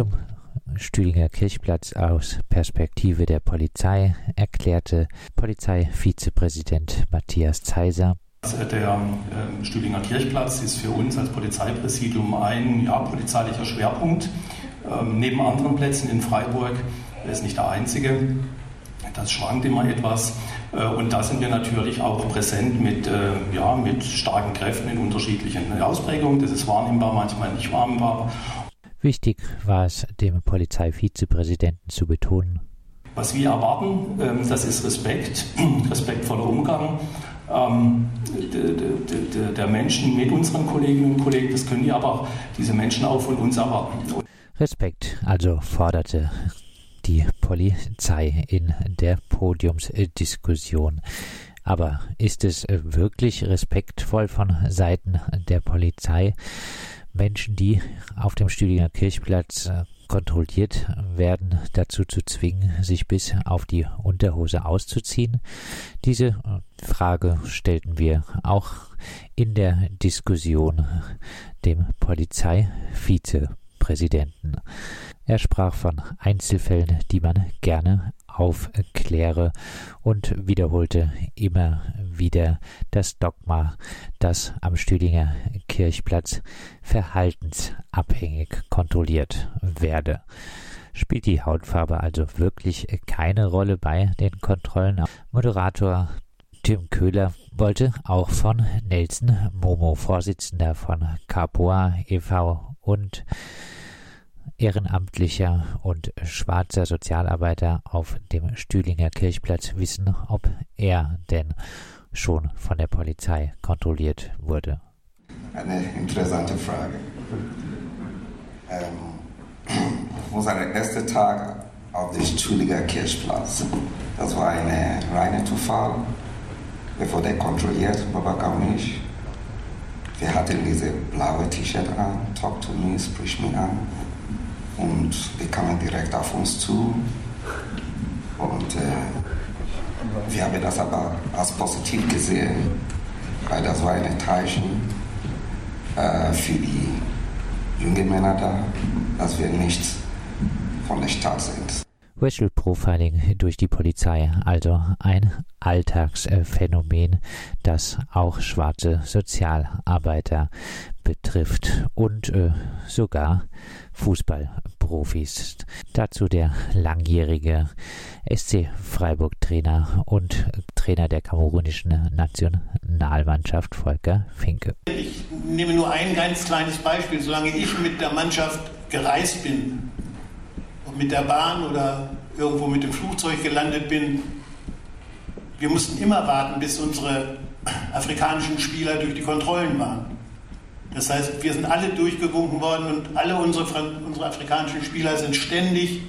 Zum Stühlinger Kirchplatz aus Perspektive der Polizei erklärte Polizeivizepräsident Matthias Zeiser. Der äh, Stühlinger Kirchplatz ist für uns als Polizeipräsidium ein ja, polizeilicher Schwerpunkt. Ähm, neben anderen Plätzen in Freiburg er ist nicht der einzige. Das schwankt immer etwas. Äh, und da sind wir natürlich auch präsent mit, äh, ja, mit starken Kräften in unterschiedlichen Ausprägungen. Das ist wahrnehmbar, manchmal nicht wahrnehmbar. Wichtig war es, dem Polizeivizepräsidenten zu betonen. Was wir erwarten, ähm, das ist Respekt, respektvoller Umgang ähm, der Menschen mit unseren Kolleginnen und Kollegen. Das können die aber diese Menschen auch von uns erwarten. Respekt also forderte die Polizei in der Podiumsdiskussion. Aber ist es wirklich respektvoll von Seiten der Polizei, Menschen, die auf dem Stüdinger Kirchplatz äh, kontrolliert werden, dazu zu zwingen, sich bis auf die Unterhose auszuziehen? Diese äh, Frage stellten wir auch in der Diskussion dem Polizeivizepräsidenten. Er sprach von Einzelfällen, die man gerne aufkläre und wiederholte immer wieder das Dogma, dass am Stüdinger Kirchplatz verhaltensabhängig kontrolliert werde. Spielt die Hautfarbe also wirklich keine Rolle bei den Kontrollen? Moderator Tim Köhler wollte auch von Nelson Momo, Vorsitzender von Capua e.V. und ehrenamtlicher und schwarzer Sozialarbeiter auf dem Stühlinger Kirchplatz wissen, ob er denn schon von der Polizei kontrolliert wurde. Eine interessante Frage. Ähm, unser erster Tag auf dem Stühlinger Kirchplatz. Das war eine reine Zufall. Bevor der kontrolliert, Babak und ich. Wir hatten diese blaue T-Shirt an, Talk to me, sprich mich an und die kamen direkt auf uns zu. Und äh, wir haben das aber als positiv gesehen, weil das war ein Zeichen äh, für die jungen Männer da, dass wir nicht von der Stadt sind. Racial Profiling durch die Polizei, also ein Alltagsphänomen, das auch schwarze Sozialarbeiter betrifft und äh, sogar Fußballprofis. Dazu der langjährige SC Freiburg-Trainer und Trainer der kamerunischen Nationalmannschaft Volker Finke. Ich nehme nur ein ganz kleines Beispiel. Solange ich mit der Mannschaft gereist bin, ob mit der Bahn oder irgendwo mit dem Flugzeug gelandet bin, wir mussten immer warten, bis unsere afrikanischen Spieler durch die Kontrollen waren. Das heißt, wir sind alle durchgewunken worden und alle unsere, unsere afrikanischen Spieler sind ständig.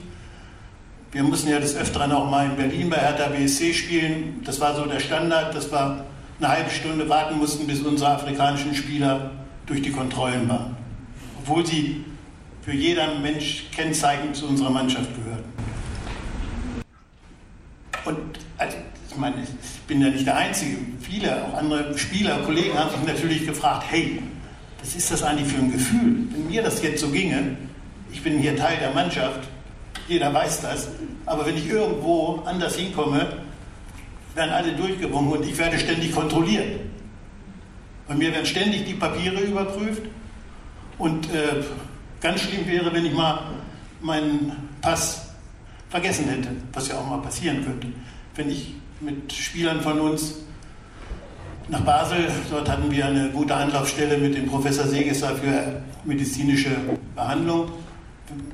Wir mussten ja des Öfteren auch mal in Berlin bei Hertha BSC spielen. Das war so der Standard. Das war eine halbe Stunde warten mussten, bis unsere afrikanischen Spieler durch die Kontrollen waren. Obwohl sie für jeder Mensch kennzeichnend zu unserer Mannschaft gehörten. Und also, ich meine, ich bin ja nicht der Einzige. Viele, auch andere Spieler, Kollegen haben sich natürlich gefragt, hey, was ist das eigentlich für ein Gefühl? Wenn mir das jetzt so ginge, ich bin hier Teil der Mannschaft, jeder weiß das, aber wenn ich irgendwo anders hinkomme, werden alle durchgewunken und ich werde ständig kontrolliert. Bei mir werden ständig die Papiere überprüft und äh, ganz schlimm wäre, wenn ich mal meinen Pass vergessen hätte, was ja auch mal passieren könnte. Wenn ich mit Spielern von uns nach Basel. Dort hatten wir eine gute Anlaufstelle mit dem Professor Segesser für medizinische Behandlung.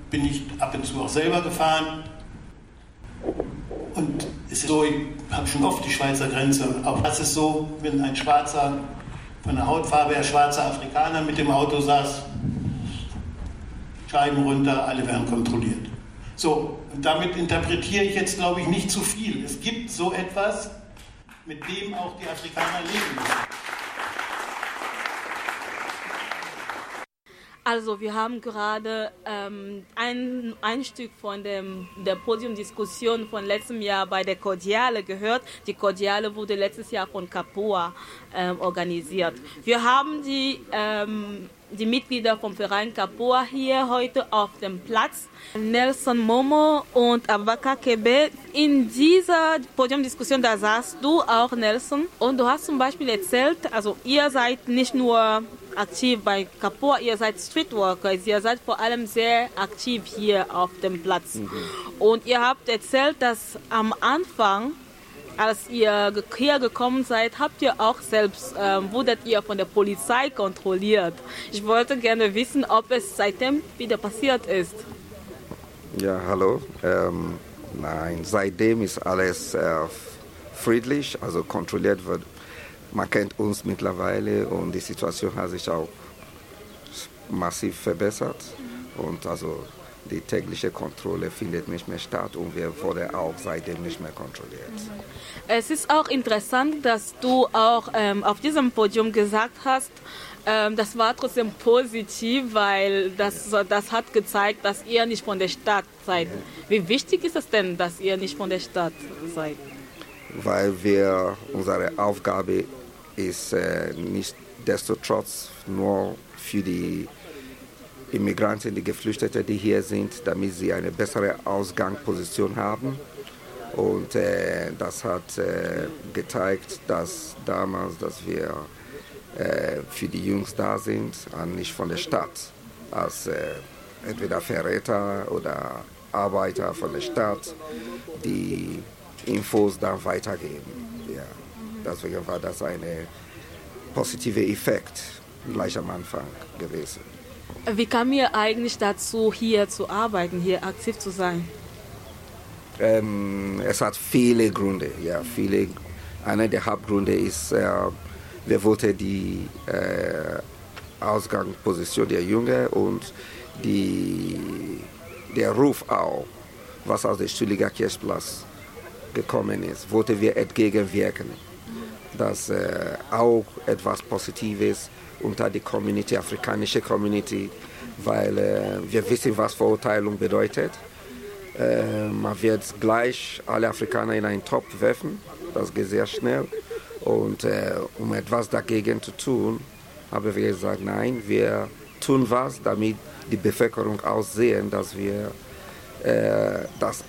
Bin ich ab und zu auch selber gefahren. Und es ist so, ich habe schon oft die Schweizer Grenze, aber das ist so, wenn ein Schwarzer, von der Hautfarbe her schwarzer Afrikaner mit dem Auto saß, Scheiben runter, alle werden kontrolliert. So, damit interpretiere ich jetzt, glaube ich, nicht zu viel. Es gibt so etwas, mit dem auch die Afrikaner leben müssen. Also wir haben gerade ähm, ein, ein Stück von dem, der Podiumdiskussion von letztem Jahr bei der Cordiale gehört. Die Cordiale wurde letztes Jahr von Capua ähm, organisiert. Wir haben die, ähm, die Mitglieder vom Verein Capua hier heute auf dem Platz. Nelson Momo und Abaka Kebe. In dieser Podiumdiskussion, da saßt du auch, Nelson, und du hast zum Beispiel erzählt, also ihr seid nicht nur aktiv bei Kapur, ihr seid Streetworkers, ihr seid vor allem sehr aktiv hier auf dem Platz. Mhm. Und ihr habt erzählt, dass am Anfang, als ihr hier gekommen seid, habt ihr auch selbst, ähm, wurdet ihr von der Polizei kontrolliert. Ich wollte gerne wissen, ob es seitdem wieder passiert ist. Ja, hallo. Ähm, nein, seitdem ist alles äh, friedlich, also kontrolliert wird man kennt uns mittlerweile und die Situation hat sich auch massiv verbessert. Und also die tägliche Kontrolle findet nicht mehr statt und wir wurden auch seitdem nicht mehr kontrolliert. Es ist auch interessant, dass du auch ähm, auf diesem Podium gesagt hast, ähm, das war trotzdem positiv, weil das, das hat gezeigt, dass ihr nicht von der Stadt seid. Wie wichtig ist es denn, dass ihr nicht von der Stadt seid? Weil wir unsere Aufgabe ist äh, nicht desto trotz nur für die Immigranten, die Geflüchteten, die hier sind, damit sie eine bessere Ausgangsposition haben. Und äh, das hat äh, gezeigt, dass damals, dass wir äh, für die Jungs da sind, und nicht von der Stadt, als äh, entweder Verräter oder Arbeiter von der Stadt, die Infos dann weitergeben. Deswegen war das ein positiver Effekt gleich am Anfang gewesen. Wie kam ihr eigentlich dazu, hier zu arbeiten, hier aktiv zu sein? Ähm, es hat viele Gründe. Ja, viele. Einer der Hauptgründe ist, äh, wir wollten die äh, Ausgangsposition der Jungen und die, der Ruf auch, was aus dem Stühliger Kirchplatz gekommen ist, wollten wir entgegenwirken dass äh, auch etwas Positives unter die Community, afrikanische Community, weil äh, wir wissen, was Verurteilung bedeutet. Äh, man wird gleich alle Afrikaner in einen Topf werfen, das geht sehr schnell. Und äh, um etwas dagegen zu tun, haben wir gesagt, nein, wir tun was, damit die Bevölkerung auch sehen, dass wir äh, dass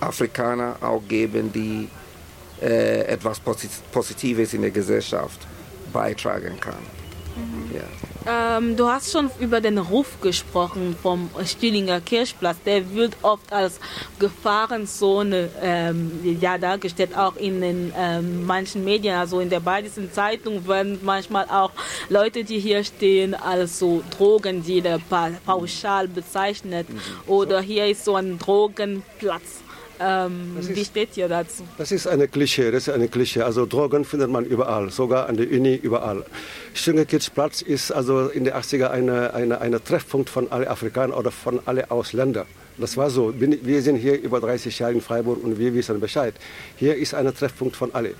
Afrikaner auch geben, die äh, etwas Positives in der Gesellschaft beitragen kann. Mhm. Ja. Ähm, du hast schon über den Ruf gesprochen vom Stilinger Kirchplatz. Der wird oft als Gefahrenzone ähm, ja, dargestellt, auch in den ähm, manchen Medien. Also in der Bayerischen Zeitung werden manchmal auch Leute, die hier stehen, als so Drogendealer pauschal bezeichnet. Mhm. Oder hier ist so ein Drogenplatz. Ähm, ist, wie steht ihr dazu? Das ist eine Klischee, das ist eine Klischee. Also Drogen findet man überall, sogar an der Uni, überall. Schöngekirchplatz ist also in den 80er eine, eine, eine Treffpunkt von allen Afrikanern oder von allen Ausländern. Das war so. Wir sind hier über 30 Jahre in Freiburg und wir wissen Bescheid. Hier ist ein Treffpunkt von allen.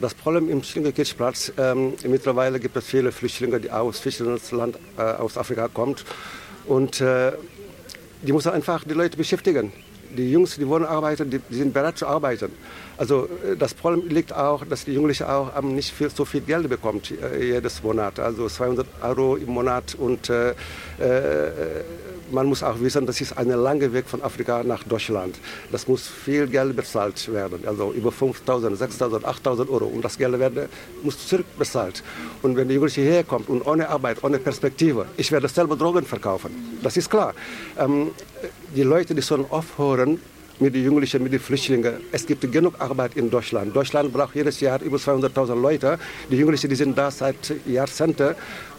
Das Problem im Schlingerkirchplatz, ähm, mittlerweile gibt es viele Flüchtlinge, die aus Fischland, äh, aus Afrika kommen. Und äh, die müssen einfach die Leute beschäftigen die Jungs, die wollen arbeiten, die, die, sind bereit zu arbeiten. Also äh, das Problem liegt auch, dass die Jugendlichen auch nicht viel, so viel Geld bekommt äh, jedes Monat, also 200 Euro im Monat und äh, äh, man muss auch wissen, das ist ein langer Weg von Afrika nach Deutschland. Das muss viel Geld bezahlt werden, also über 5.000, 6.000, 8.000 Euro. Und das Geld werden, muss zurückbezahlt. Und wenn die Jugendliche herkommt und ohne Arbeit, ohne Perspektive, ich werde selber Drogen verkaufen. Das ist klar. Ähm, die Leute, die sollen aufhören, mit den Jugendlichen, mit den Flüchtlingen. Es gibt genug Arbeit in Deutschland. Deutschland braucht jedes Jahr über 200.000 Leute. Die Jugendlichen, die sind da seit Jahrzehnten.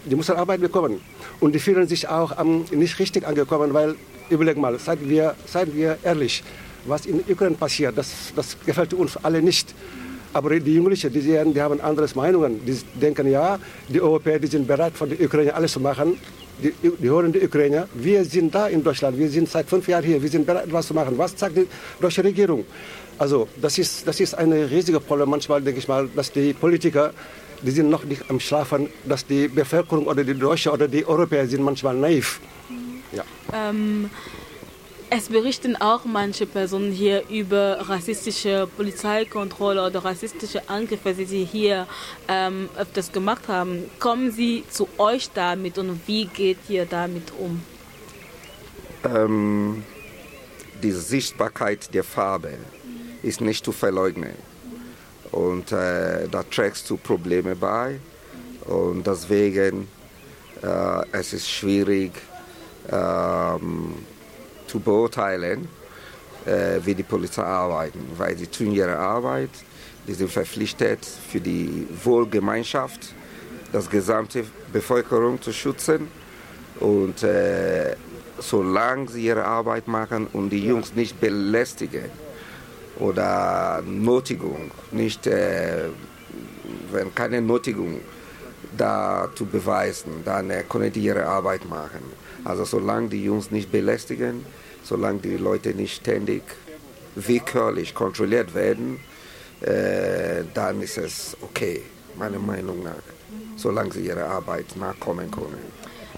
Die müssen Arbeit bekommen. Und die fühlen sich auch um, nicht richtig angekommen, weil, überleg mal, seien wir, seien wir ehrlich, was in Ukraine passiert, das, das gefällt uns alle nicht. Aber die Jugendlichen, die, sehen, die haben andere Meinungen. Die denken, ja, die Europäer die sind bereit, von der Ukraine alles zu machen die, die hören die Ukrainer, wir sind da in Deutschland, wir sind seit fünf Jahren hier, wir sind bereit, was zu machen. Was sagt die deutsche Regierung? Also das ist, das ist ein riesiges Problem. Manchmal denke ich mal, dass die Politiker, die sind noch nicht am Schlafen, dass die Bevölkerung oder die Deutschen oder die Europäer sind manchmal naiv. Ja. Ähm, es berichten auch manche Personen hier über rassistische Polizeikontrolle oder rassistische Angriffe, die sie hier ähm, öfters gemacht haben. Kommen Sie zu euch damit und wie geht ihr damit um? Ähm, die Sichtbarkeit der Farbe ist nicht zu verleugnen. Und äh, da trägst du Probleme bei. Und deswegen äh, es ist schwierig ähm, zu beurteilen, äh, wie die Polizei arbeiten, weil sie tun ihre Arbeit, die sind verpflichtet für die Wohlgemeinschaft, das gesamte Bevölkerung zu schützen und äh, solange sie ihre Arbeit machen und die Jungs nicht belästigen oder Notigung, nicht, äh, wenn keine Notigung da zu beweisen, dann äh, können die ihre Arbeit machen. Also solange die Jungs nicht belästigen, solange die Leute nicht ständig willkürlich kontrolliert werden, äh, dann ist es okay, meiner Meinung nach, solange sie ihrer Arbeit nachkommen können.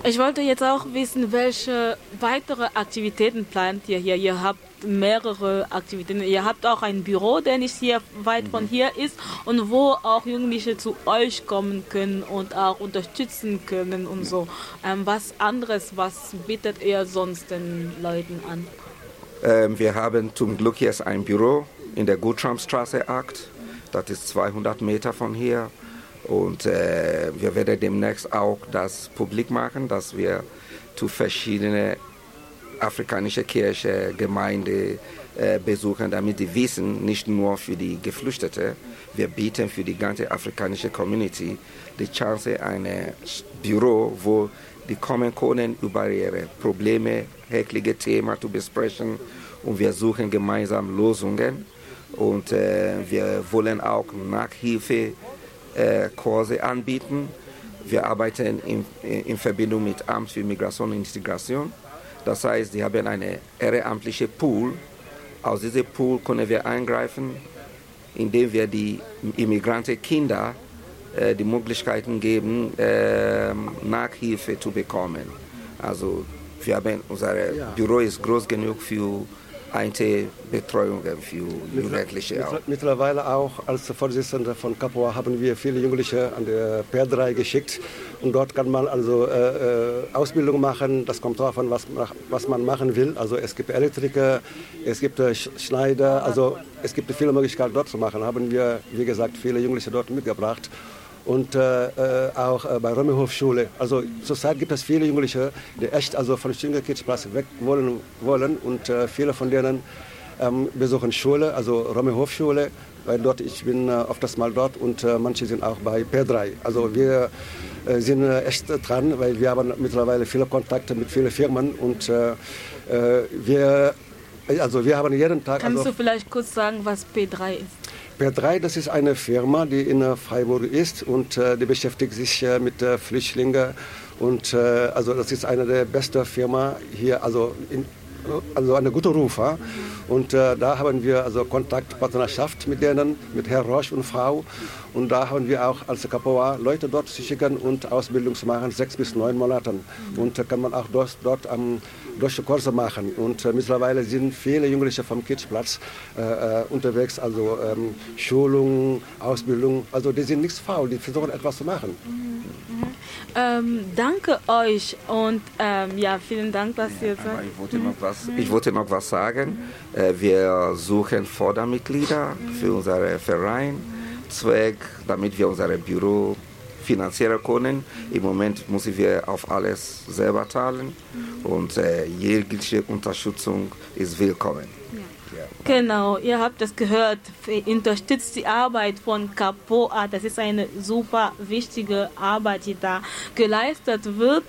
Ich wollte jetzt auch wissen, welche weitere Aktivitäten plant ihr hier? Ihr habt mehrere Aktivitäten. Ihr habt auch ein Büro, der nicht hier weit von hier ist und wo auch Jugendliche zu euch kommen können und auch unterstützen können und so. Ähm, was anderes, was bietet ihr sonst den Leuten an? Ähm, wir haben zum Glück jetzt ein Büro in der Gutramstraße 8. Das ist 200 Meter von hier. Und äh, wir werden demnächst auch das publik machen, dass wir zu verschiedenen afrikanischen Kirchen, Gemeinden äh, besuchen, damit die wissen, nicht nur für die Geflüchteten, wir bieten für die ganze afrikanische Community die Chance, ein Büro, wo die kommen können, über ihre Probleme, häckliche Themen zu besprechen. Und wir suchen gemeinsam Lösungen. Und äh, wir wollen auch Nachhilfe Kurse anbieten. Wir arbeiten in, in Verbindung mit Amt für Migration und Integration. Das heißt, sie haben eine ehrenamtliche Pool. Aus diesem Pool können wir eingreifen, indem wir die Immigranten Kinder äh, die Möglichkeiten geben, äh, Nachhilfe zu bekommen. Also wir haben, unser. Büro ist groß genug für Betreuungen für Jugendliche auch. Mittlerweile auch als Vorsitzender von Capua haben wir viele Jugendliche an der PR3 geschickt und dort kann man also äh, äh Ausbildung machen. Das kommt darauf an, was, was man machen will. Also es gibt Elektriker, es gibt äh, Schneider, also es gibt viele Möglichkeiten dort zu machen. Haben wir, wie gesagt, viele Jugendliche dort mitgebracht und äh, äh, auch äh, bei Römerhof Schule. Also zurzeit gibt es viele Jugendliche, die echt also von Stüngerkirchplatz weg wollen, wollen und äh, viele von denen ähm, besuchen Schule, also Römerhof Schule, weil dort ich bin äh, oftmals mal dort und äh, manche sind auch bei P3. Also wir äh, sind echt dran, weil wir haben mittlerweile viele Kontakte mit vielen Firmen und wir also wir haben jeden Tag. Kannst also, du vielleicht kurz sagen, was P3 ist? Per3, das ist eine Firma, die in Freiburg ist und äh, die beschäftigt sich äh, mit äh, Flüchtlingen. Und äh, also das ist eine der besten Firmen hier, also, in, also eine gute Ruf. Ja? Und äh, da haben wir also Kontaktpartnerschaft mit denen, mit Herrn Roche und Frau. Und da haben wir auch als Capoa Leute dort zu schicken und Ausbildung zu machen, sechs bis neun Monate. Und da kann man auch dort, dort am deutsche Kurse machen. Und äh, mittlerweile sind viele Jugendliche vom Kirchplatz äh, äh, unterwegs, also ähm, Schulung, Ausbildung. Also die sind nichts faul, die versuchen etwas zu machen. Mhm. Ähm, danke euch und ähm, ja, vielen Dank, dass ihr seid. Ich wollte, noch was, ich wollte noch was sagen. Äh, wir suchen Fördermitglieder für unseren Verein. Zweck, damit wir unser Büro finanzieren können. Im Moment müssen wir auf alles selber zahlen und äh, jegliche Unterstützung ist willkommen. Genau, ihr habt das gehört. Unterstützt die Arbeit von Capoa. Das ist eine super wichtige Arbeit, die da geleistet wird.